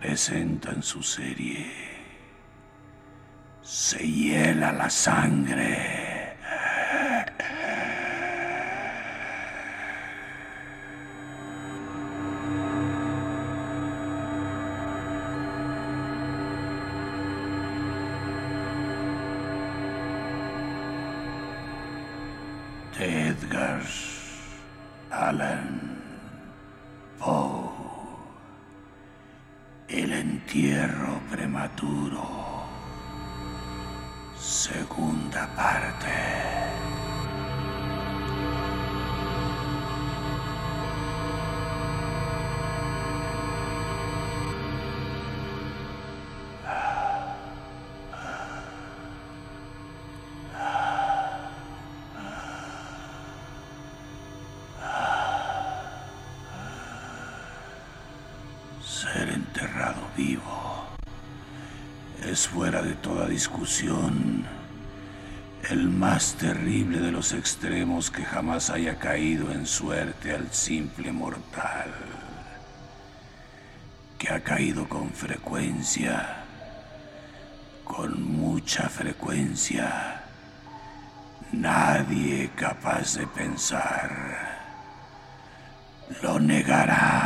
Presentan su serie. Se hiela la sangre. Es fuera de toda discusión el más terrible de los extremos que jamás haya caído en suerte al simple mortal, que ha caído con frecuencia, con mucha frecuencia. Nadie capaz de pensar lo negará.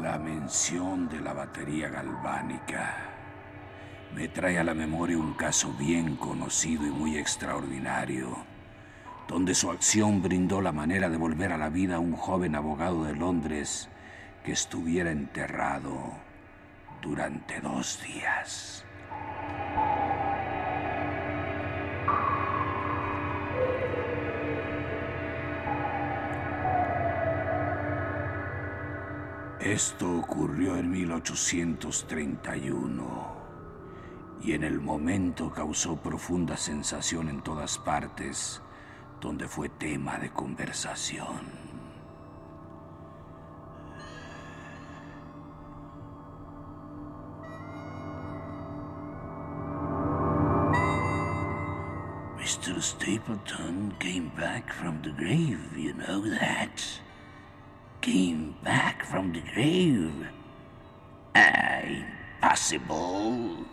La mención de la batería galvánica me trae a la memoria un caso bien conocido y muy extraordinario, donde su acción brindó la manera de volver a la vida a un joven abogado de Londres que estuviera enterrado durante dos días. Esto ocurrió en 1831 y en el momento causó profunda sensación en todas partes, donde fue tema de conversación. Stapleton came back from the grave, you know that. Came back from the grave. Ah, impossible.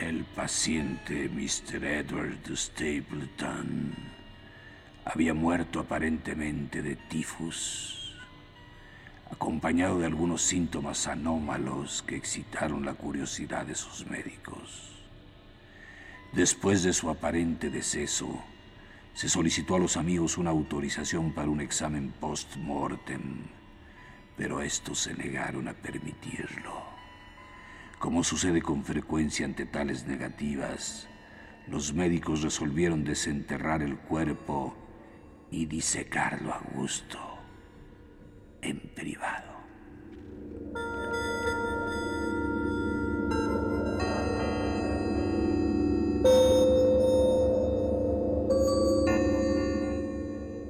El paciente Mr. Edward Stapleton había muerto aparentemente de tifus, acompañado de algunos síntomas anómalos que excitaron la curiosidad de sus médicos. Después de su aparente deceso, se solicitó a los amigos una autorización para un examen post-mortem, pero estos se negaron a permitirlo. Como sucede con frecuencia ante tales negativas, los médicos resolvieron desenterrar el cuerpo y disecarlo a gusto en privado.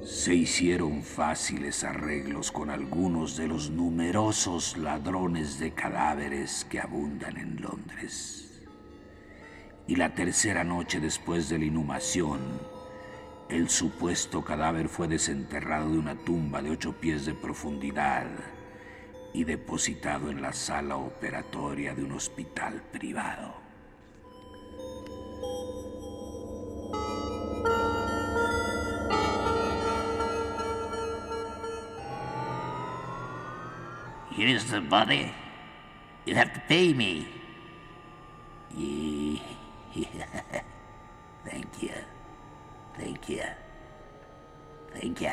Se hicieron fáciles arreglos con algunos de los numerosos ladrones de cadáveres que abundan en Londres. Y la tercera noche después de la inhumación, el supuesto cadáver fue desenterrado de una tumba de ocho pies de profundidad y depositado en la sala operatoria de un hospital privado. Here's the body. You have to pay me. You. Thank you. Thank you.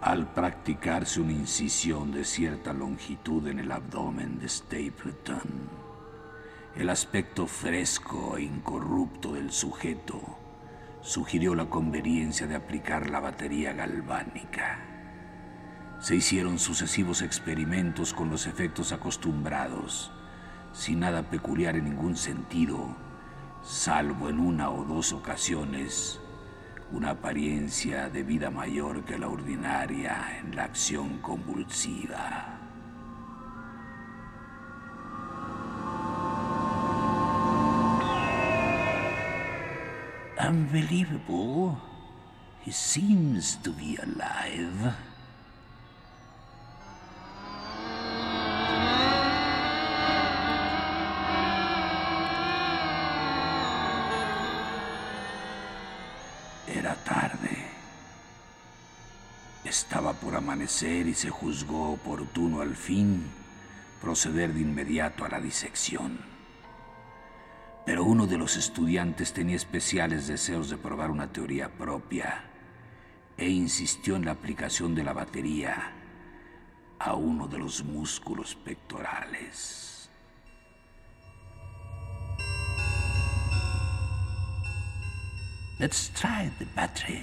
Al practicarse una incisión de cierta longitud en el abdomen de Stapleton, el aspecto fresco e incorrupto del sujeto sugirió la conveniencia de aplicar la batería galvánica. Se hicieron sucesivos experimentos con los efectos acostumbrados, sin nada peculiar en ningún sentido, salvo en una o dos ocasiones una apariencia de vida mayor que la ordinaria en la acción convulsiva. Unbelievable. He seems to be alive. Y se juzgó oportuno al fin proceder de inmediato a la disección. Pero uno de los estudiantes tenía especiales deseos de probar una teoría propia e insistió en la aplicación de la batería a uno de los músculos pectorales. Let's try the battery.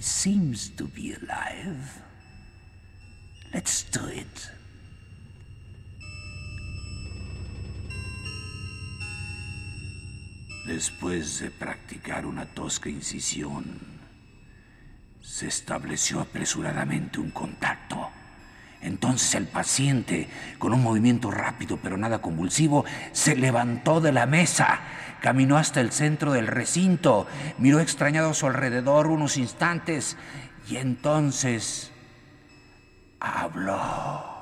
Seems to be alive. Let's do it. Después de practicar una tosca incisión, se estableció apresuradamente un contacto. Entonces el paciente, con un movimiento rápido pero nada convulsivo, se levantó de la mesa, caminó hasta el centro del recinto, miró extrañado a su alrededor unos instantes y entonces habló.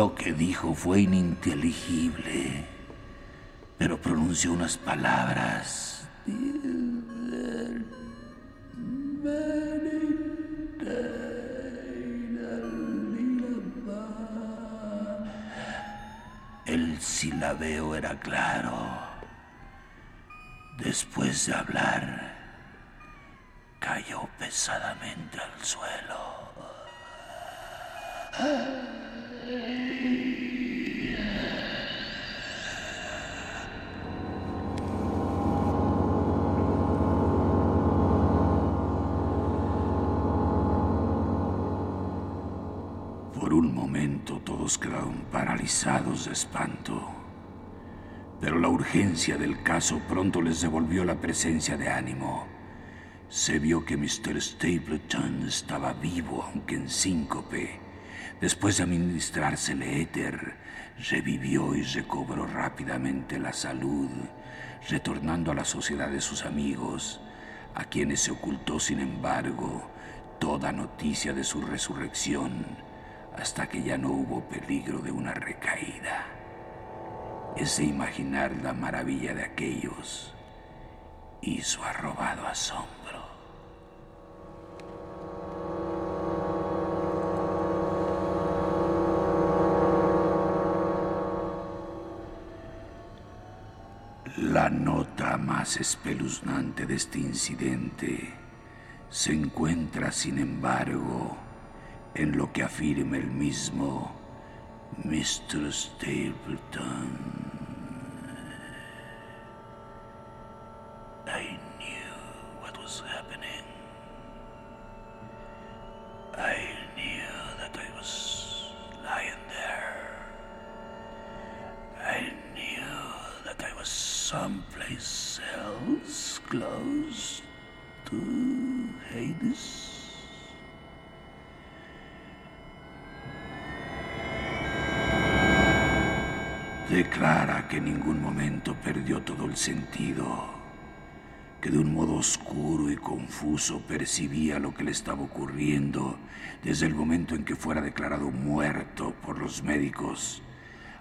Lo que dijo fue ininteligible, pero pronunció unas palabras. El silabeo era claro. Después de hablar, cayó pesadamente al suelo. Por un momento todos quedaron paralizados de espanto, pero la urgencia del caso pronto les devolvió la presencia de ánimo. Se vio que Mr. Stapleton estaba vivo, aunque en síncope. Después de administrársele éter, revivió y recobró rápidamente la salud, retornando a la sociedad de sus amigos, a quienes se ocultó, sin embargo, toda noticia de su resurrección hasta que ya no hubo peligro de una recaída. Ese imaginar la maravilla de aquellos hizo arrobado asombro. La nota más espeluznante de este incidente se encuentra, sin embargo, en lo que afirma el mismo Mr. Stapleton. Confuso percibía lo que le estaba ocurriendo desde el momento en que fuera declarado muerto por los médicos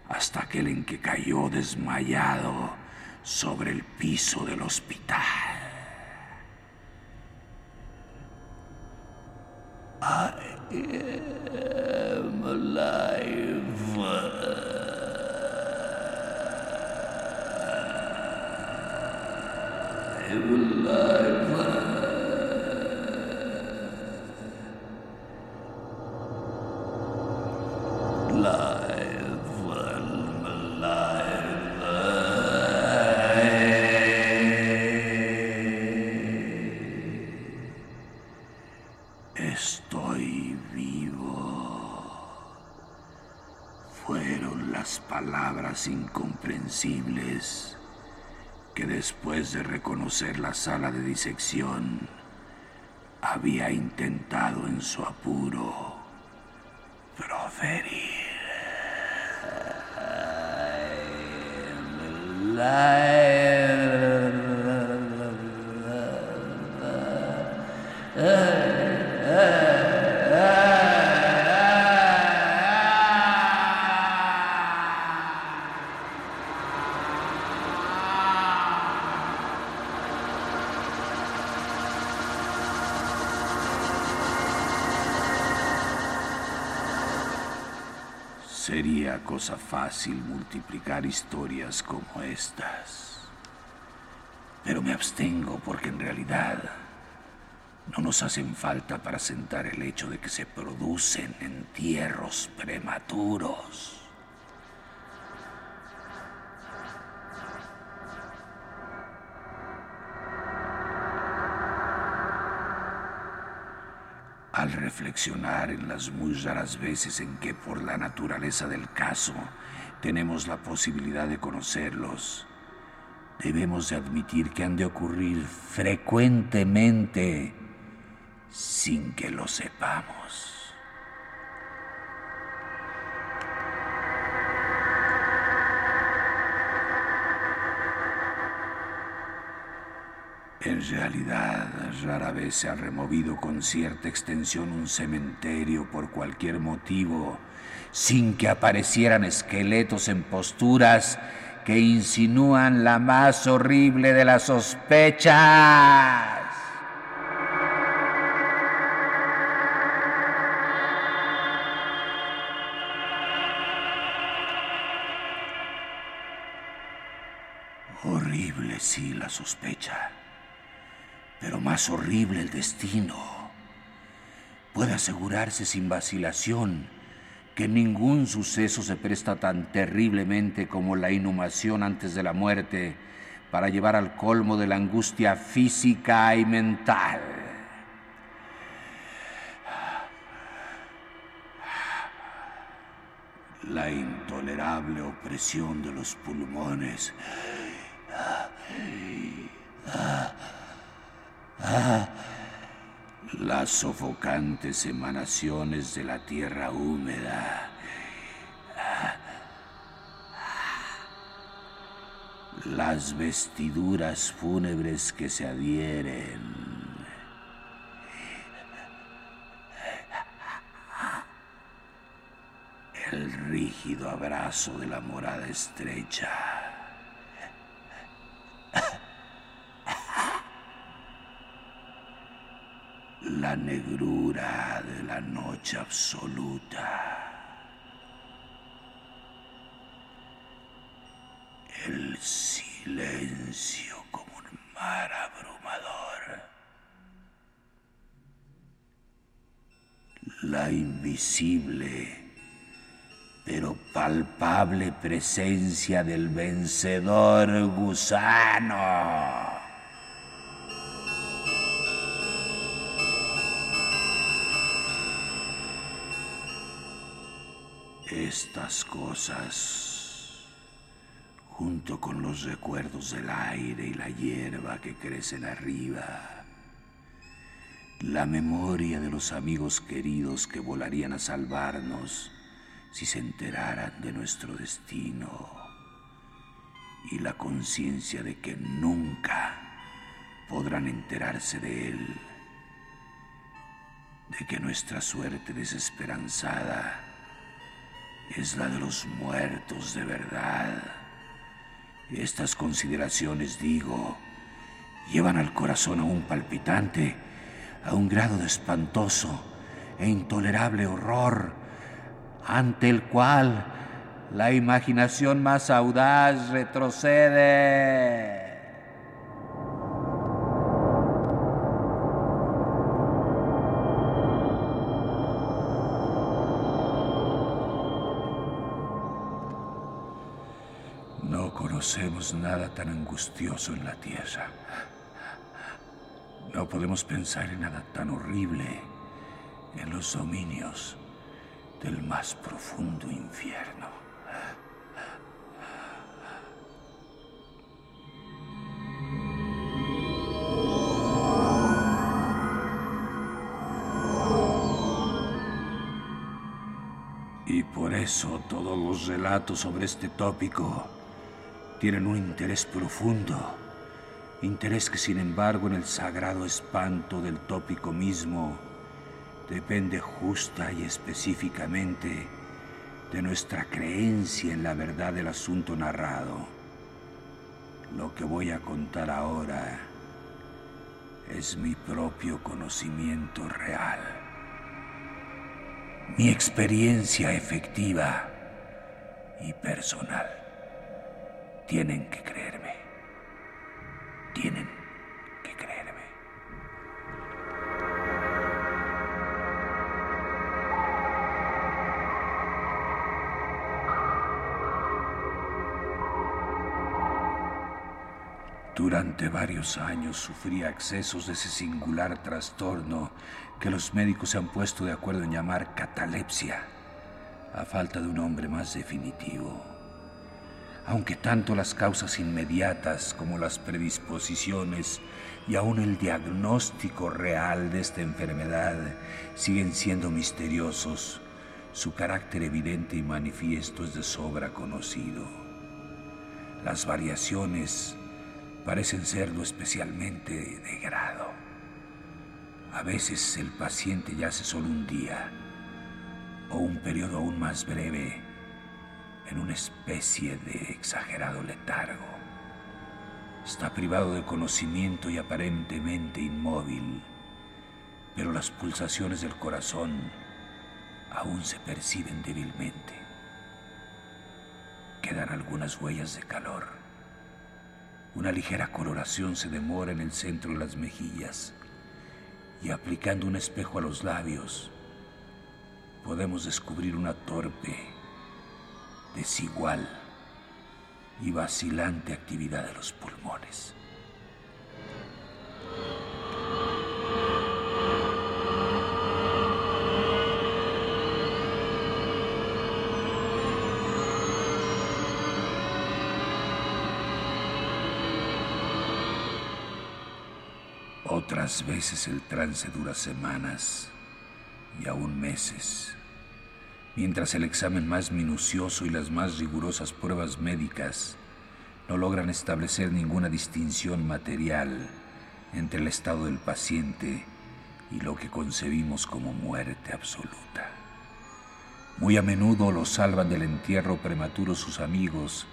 hasta aquel en que cayó desmayado sobre el piso del hospital. I am alive. Live, I'm alive. Estoy vivo. Fueron las palabras incomprensibles que después de reconocer la sala de disección había intentado en su apuro proferir. Cosa fácil multiplicar historias como estas. Pero me abstengo porque en realidad no nos hacen falta para sentar el hecho de que se producen entierros prematuros. Al reflexionar en las muy raras veces en que por la naturaleza del caso tenemos la posibilidad de conocerlos, debemos de admitir que han de ocurrir frecuentemente sin que lo sepamos. En realidad, rara vez se ha removido con cierta extensión un cementerio por cualquier motivo, sin que aparecieran esqueletos en posturas que insinúan la más horrible de las sospechas. Horrible, sí, la sospecha pero más horrible el destino. Puede asegurarse sin vacilación que ningún suceso se presta tan terriblemente como la inhumación antes de la muerte para llevar al colmo de la angustia física y mental. La intolerable opresión de los pulmones las sofocantes emanaciones de la tierra húmeda. Las vestiduras fúnebres que se adhieren. El rígido abrazo de la morada estrecha. La negrura de la noche absoluta, el silencio como un mar abrumador. La invisible pero palpable presencia del vencedor gusano. Estas cosas, junto con los recuerdos del aire y la hierba que crecen arriba, la memoria de los amigos queridos que volarían a salvarnos si se enteraran de nuestro destino, y la conciencia de que nunca podrán enterarse de él, de que nuestra suerte desesperanzada es la de los muertos de verdad. Estas consideraciones, digo, llevan al corazón a un palpitante, a un grado de espantoso e intolerable horror, ante el cual la imaginación más audaz retrocede. Nada tan angustioso en la tierra. No podemos pensar en nada tan horrible en los dominios del más profundo infierno. Y por eso todos los relatos sobre este tópico tienen un interés profundo, interés que sin embargo en el sagrado espanto del tópico mismo depende justa y específicamente de nuestra creencia en la verdad del asunto narrado. Lo que voy a contar ahora es mi propio conocimiento real, mi experiencia efectiva y personal. Tienen que creerme. Tienen que creerme. Durante varios años sufrí accesos de ese singular trastorno que los médicos se han puesto de acuerdo en llamar catalepsia, a falta de un nombre más definitivo aunque tanto las causas inmediatas como las predisposiciones y aún el diagnóstico real de esta enfermedad siguen siendo misteriosos, su carácter evidente y manifiesto es de sobra conocido. Las variaciones parecen serlo especialmente de grado. A veces el paciente yace solo un día o un periodo aún más breve en una especie de exagerado letargo. Está privado de conocimiento y aparentemente inmóvil, pero las pulsaciones del corazón aún se perciben débilmente. Quedan algunas huellas de calor. Una ligera coloración se demora en el centro de las mejillas y aplicando un espejo a los labios podemos descubrir una torpe desigual y vacilante actividad de los pulmones. Otras veces el trance dura semanas y aún meses mientras el examen más minucioso y las más rigurosas pruebas médicas no logran establecer ninguna distinción material entre el estado del paciente y lo que concebimos como muerte absoluta. Muy a menudo los salvan del entierro prematuro sus amigos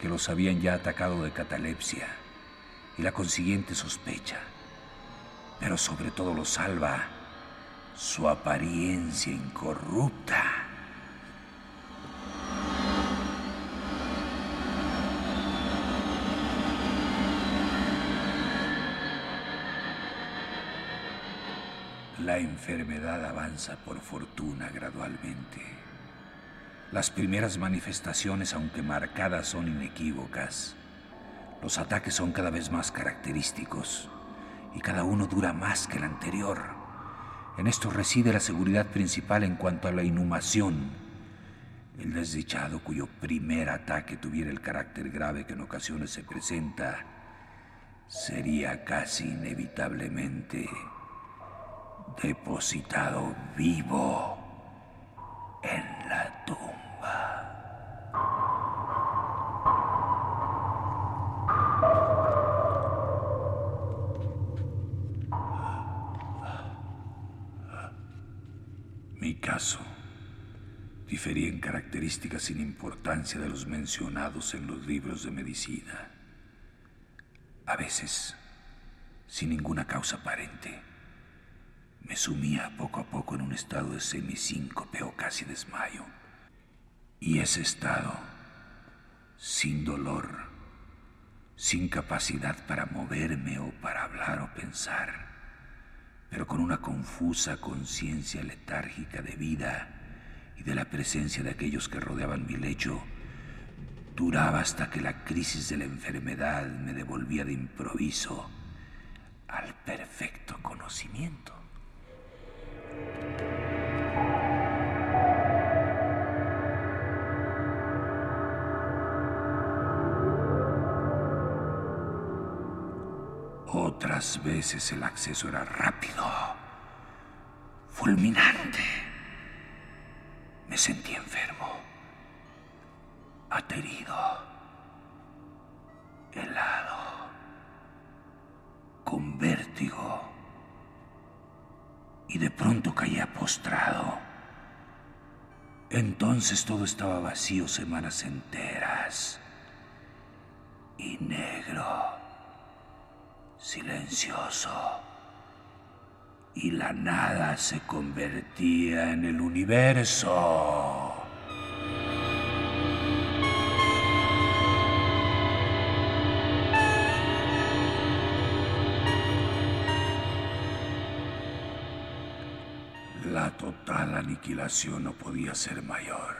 que los habían ya atacado de catalepsia y la consiguiente sospecha, pero sobre todo los salva su apariencia incorrupta. La enfermedad avanza por fortuna gradualmente. Las primeras manifestaciones, aunque marcadas, son inequívocas. Los ataques son cada vez más característicos y cada uno dura más que el anterior. En esto reside la seguridad principal en cuanto a la inhumación. El desdichado cuyo primer ataque tuviera el carácter grave que en ocasiones se presenta, sería casi inevitablemente depositado vivo en la tumba. Mi caso difería en características sin importancia de los mencionados en los libros de medicina. A veces, sin ninguna causa aparente, me sumía poco a poco en un estado de semisíncope o casi desmayo. Y ese estado, sin dolor, sin capacidad para moverme o para hablar o pensar, pero con una confusa conciencia letárgica de vida y de la presencia de aquellos que rodeaban mi lecho, duraba hasta que la crisis de la enfermedad me devolvía de improviso al perfecto conocimiento. Otras veces el acceso era rápido, fulminante. Me sentí enfermo, aterido, helado, con vértigo y de pronto caía postrado. Entonces todo estaba vacío semanas enteras y negro silencioso, y la nada se convertía en el universo. Total aniquilación no podía ser mayor.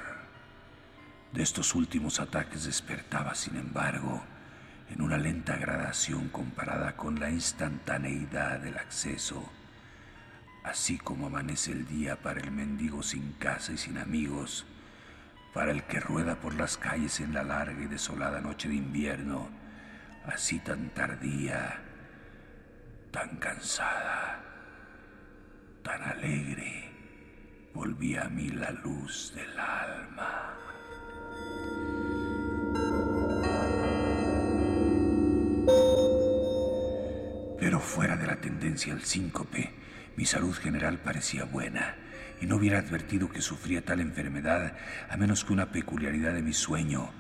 De estos últimos ataques despertaba, sin embargo, en una lenta gradación comparada con la instantaneidad del acceso, así como amanece el día para el mendigo sin casa y sin amigos, para el que rueda por las calles en la larga y desolada noche de invierno, así tan tardía, tan cansada, tan alegre, volvía a mí la luz del alma. Pero fuera de la tendencia al síncope, mi salud general parecía buena y no hubiera advertido que sufría tal enfermedad a menos que una peculiaridad de mi sueño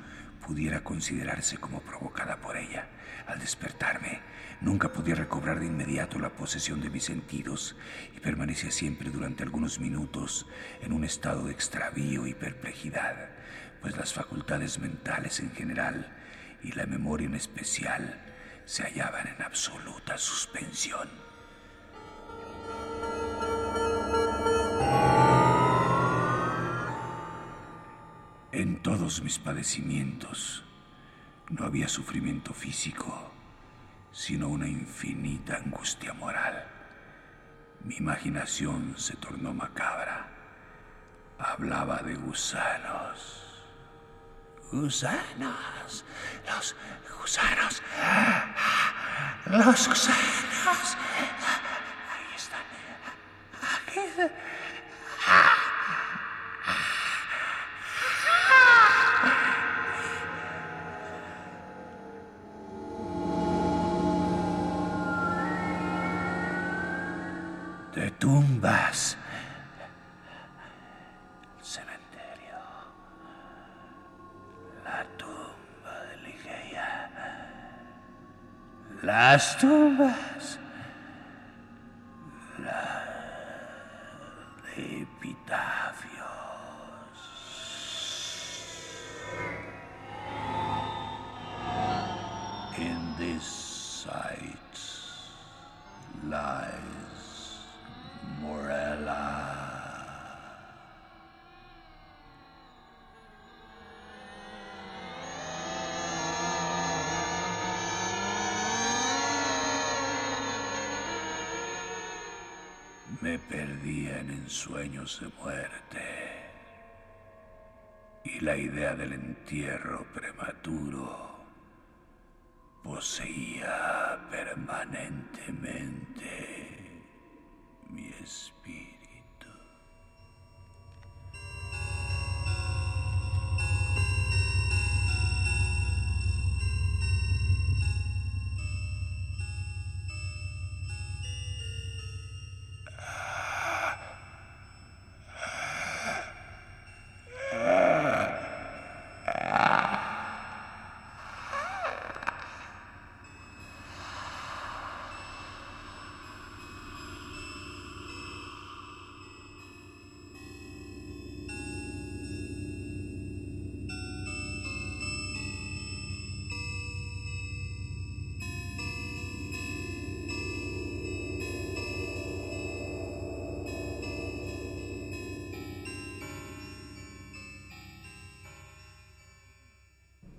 pudiera considerarse como provocada por ella. Al despertarme, nunca podía recobrar de inmediato la posesión de mis sentidos y permanecía siempre durante algunos minutos en un estado de extravío y perplejidad, pues las facultades mentales en general y la memoria en especial se hallaban en absoluta suspensión. En todos mis padecimientos no había sufrimiento físico, sino una infinita angustia moral. Mi imaginación se tornó macabra. Hablaba de gusanos. Gusanos. Los gusanos. Los gusanos. Ahí están. Aquí tumbas. Cementerio. La tumba de Ligeia. Las tumbas. La de epitafios. In this sight lies me perdía en sueños de muerte y la idea del entierro prematuro poseía permanentemente mi espíritu.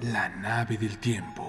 La nave del tiempo.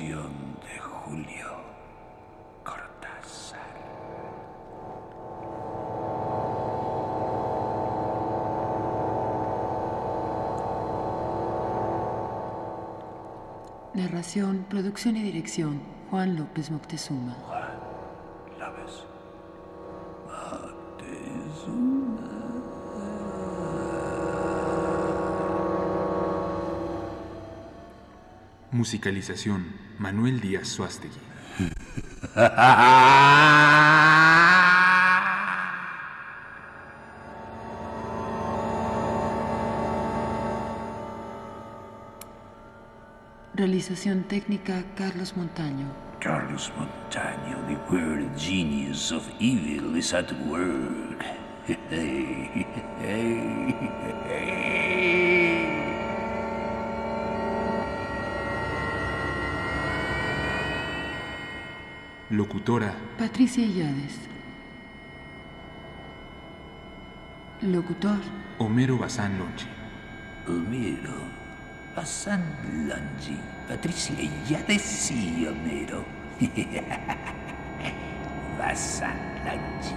De Julio. Narración, producción y dirección. Juan López Moctezuma. Musicalización. Manuel Díaz Suástegui. Realización técnica Carlos Montaño. Carlos Montaño, the world genius of evil, is at work. Locutora. Patricia Illades. Locutor. Homero Bazán Lonchi. Homero, Hassan Langi, Patricia Illades sí, Homero. Hassan Langi.